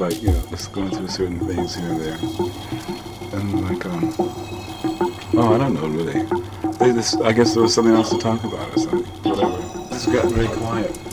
like, you know, just going through certain things here and there. And like, um, oh, I don't know really. They just, I guess there was something else to talk about or something. Whatever. It's got very quiet.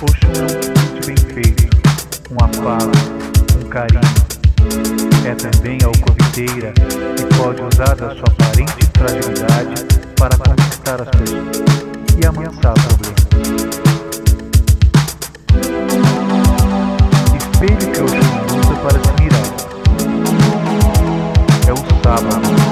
coxão é de bem feito, uma fala, um carinho. É também a alcoviteira que pode usar da sua aparente fragilidade para conquistar as pessoas e amansar problemas. Espelho que o chão usa para se mirar. É o sábado.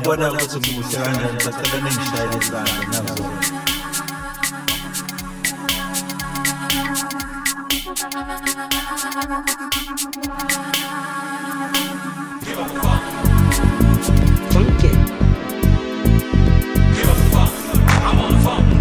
Ngiyabona ukuthi muhle kanjani sacela ningishayele isandla ngiyazona Funky. Funky.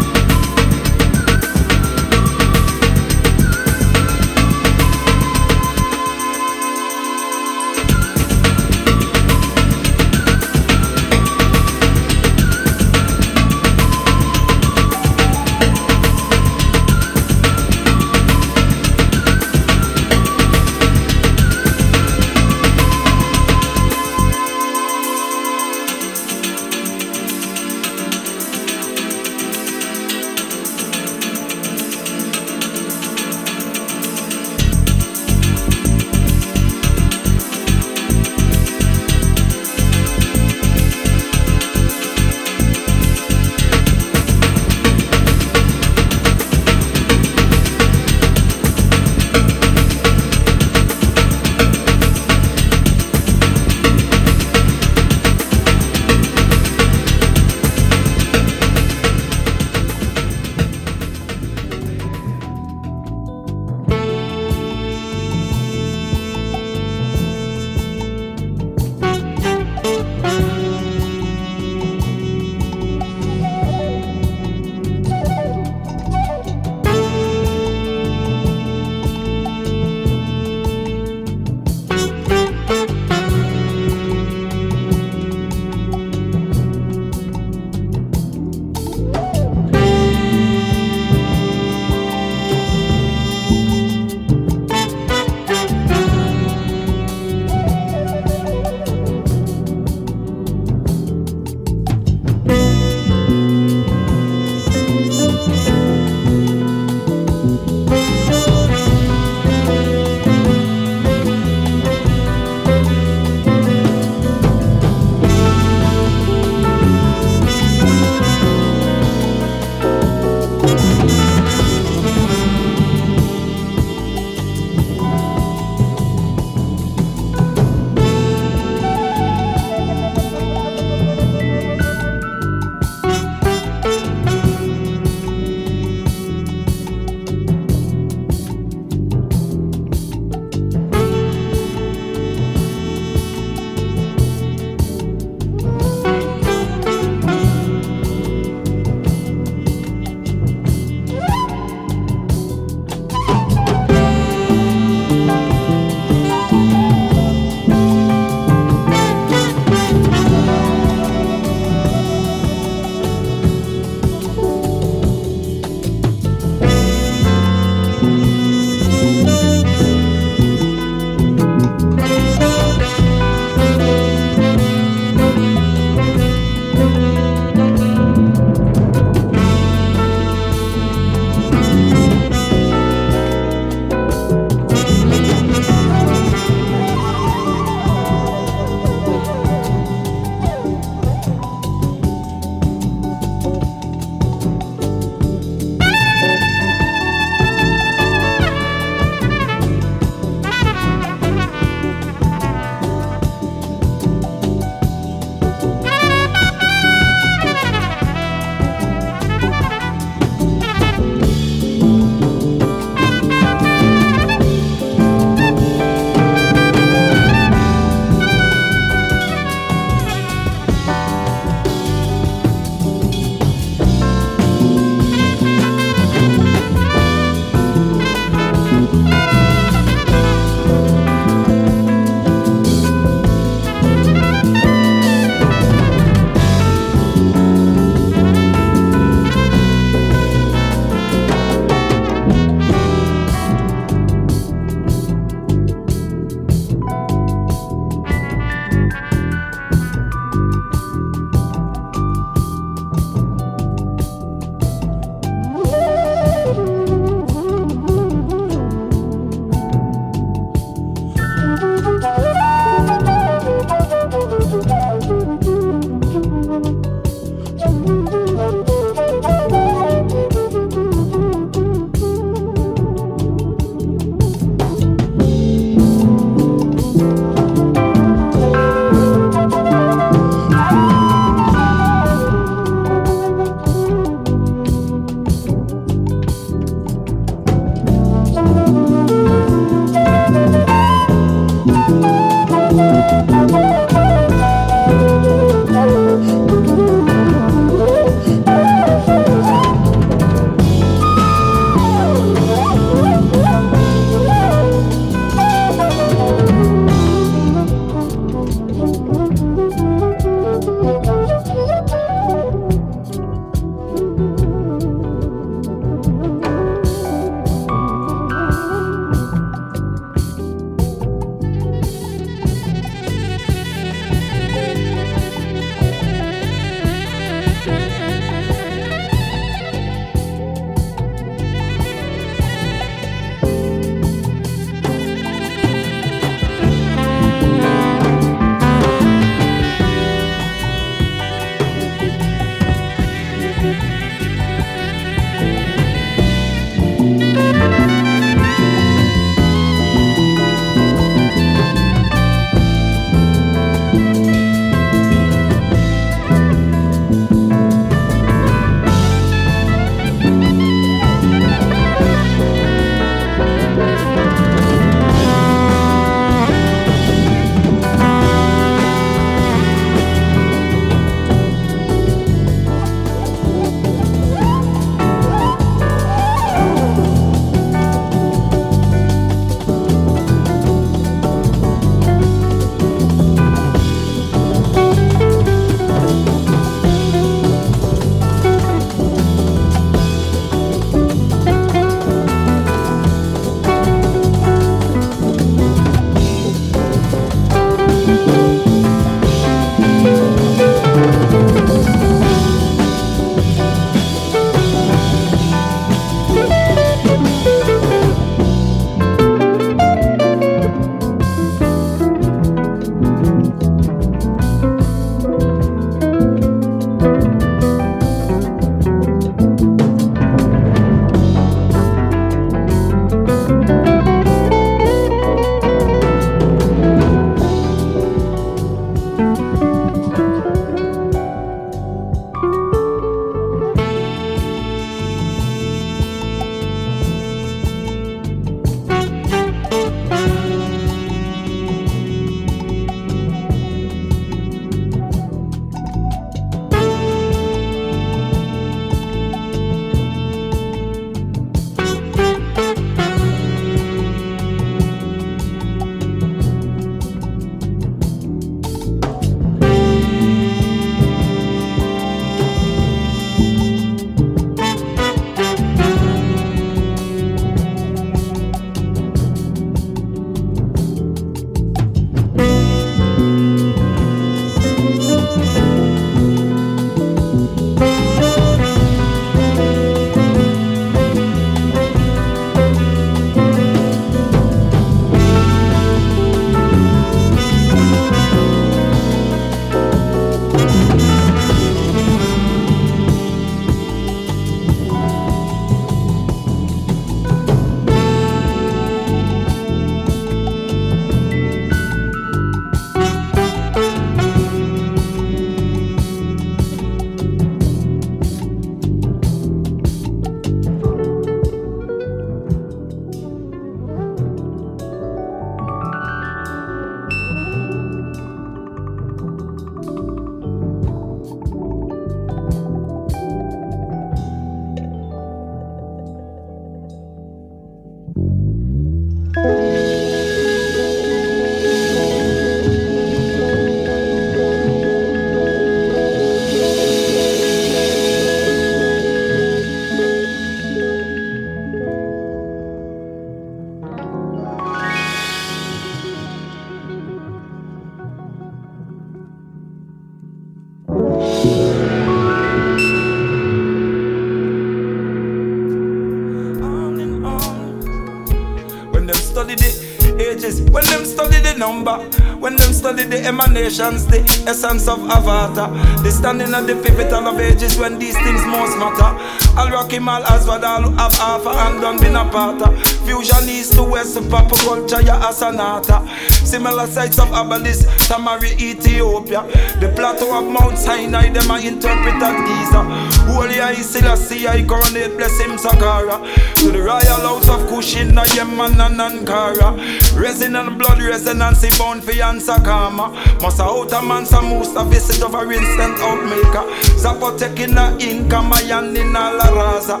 Essence of avatar, the standing at the pivotal of ages when these things most matter. I'll rock him all as what I'll have half and done been a part. Fusion east to west, pop culture, ya asanata. Similar sites of Abalis, Tamari, Ethiopia. The plateau of Mount Sinai, them I interpret at Giza. Haile I Selassie, I coronate, bless him Sakara. To the royal house of Kushin, Yemen and Ankara. Resin and blood resonance, bound for Yansakama. Must out a man, some visit of a instant outmaker. Zappo taking a income, my hand in a la raza.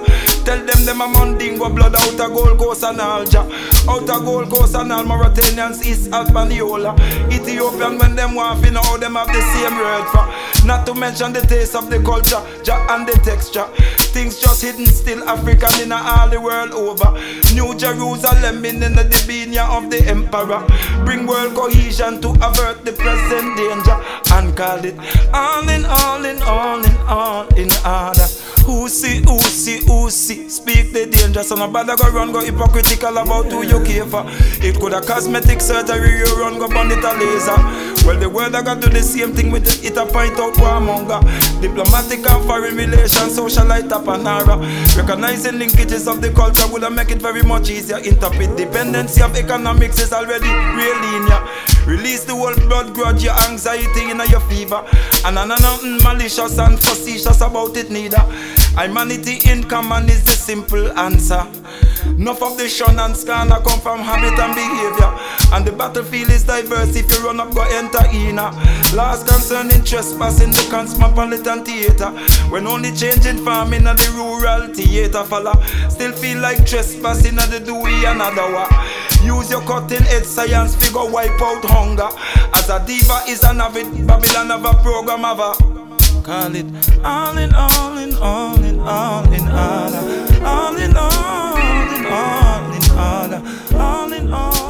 Tell them them a mandingo blood out a Gold Coast and Alja. Out a Gold Coast and all Mauritanians, East Albaniola. Ethiopian when them want to know them have the same word for. Not to mention the taste of the culture, ja and the texture. Things just hidden still African in all the world over. New Jerusalem in the Dibinia of the emperor. Bring world cohesion to avert the present danger and call it all in all in all in all in order. See, who see Speak the danger So nobody go run go hypocritical about who you care for. It could a cosmetic surgery You run go burn it a laser Well the world I got do the same thing with it. It a point out warmonger Diplomatic and foreign relations Socialite up and aura. Recognizing linkages of the culture Would make it very much easier. Interpret dependency of economics Is already real linear Release the whole blood grudge Your anxiety in your fever. And I know nothing malicious and facetious about it neither Humanity in common is the simple answer. Enough of the shun and scan come from habit and behavior. And the battlefield is diverse if you run up, go enter in. Laws concerning trespassing the cosmopolitan theater. When only changing farming and the rural theater follow. Still feel like trespassing and the doing another one. Use your cutting edge science figure wipe out hunger. As a diva is an avid Babylon of a program of a Call it all in all in all in all in order. All in all in all in order. All in all.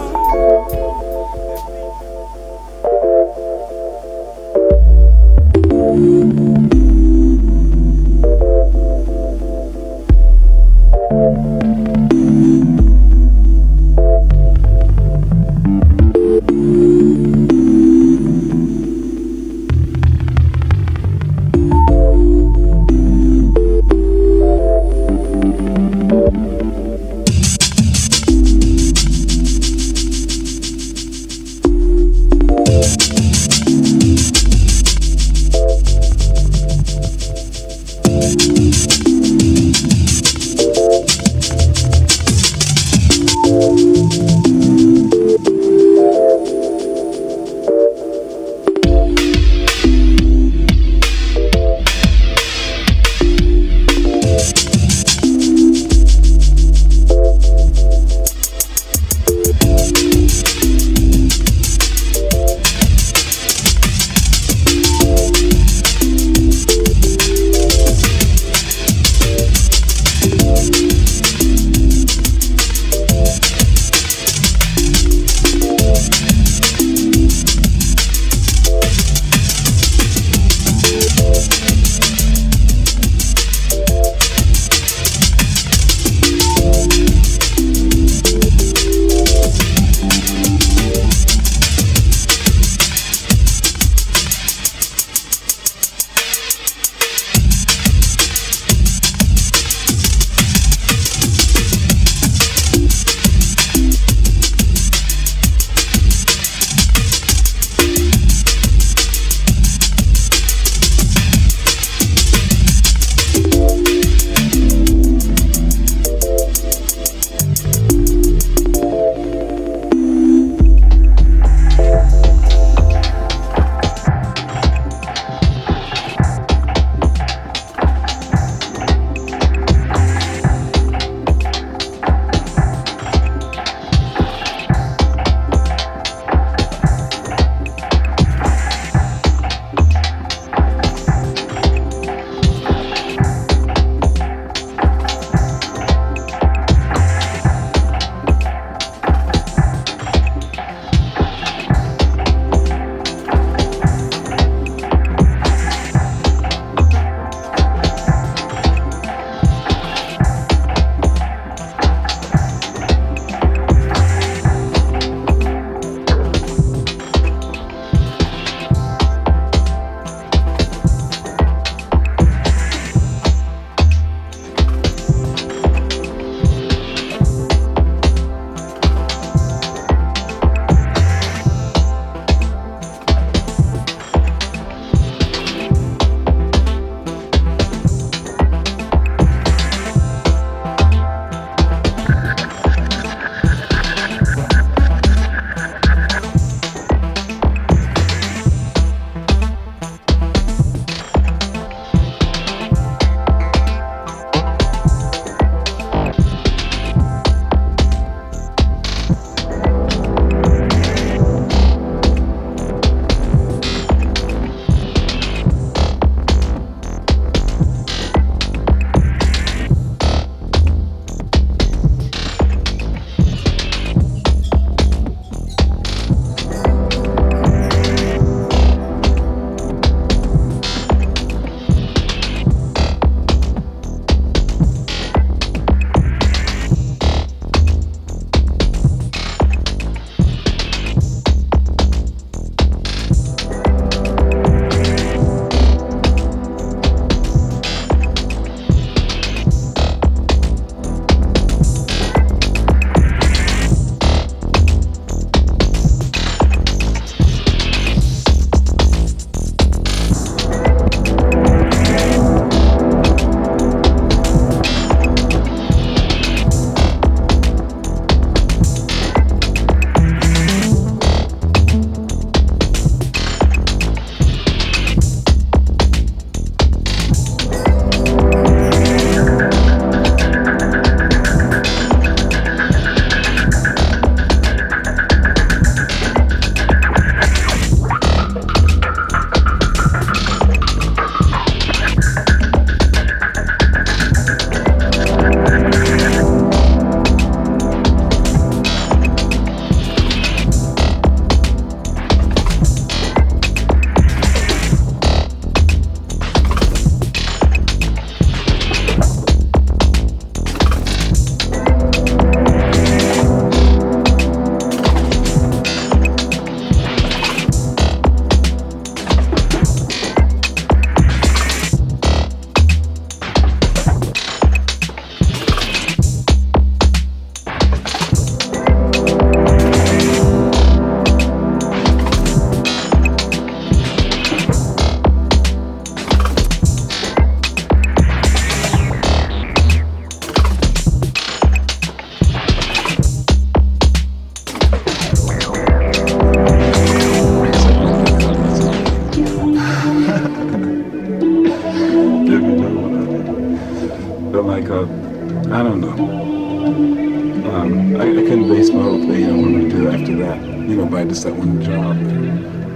I had just that one job.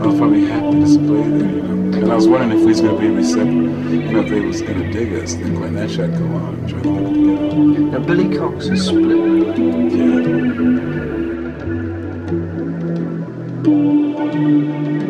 I was probably happy to play there, you know. And I was wondering if we was gonna be receptive, you know, if they was gonna dig us, then Nash had to go on and try to put it together. Now, Billy Cox has split. Yeah.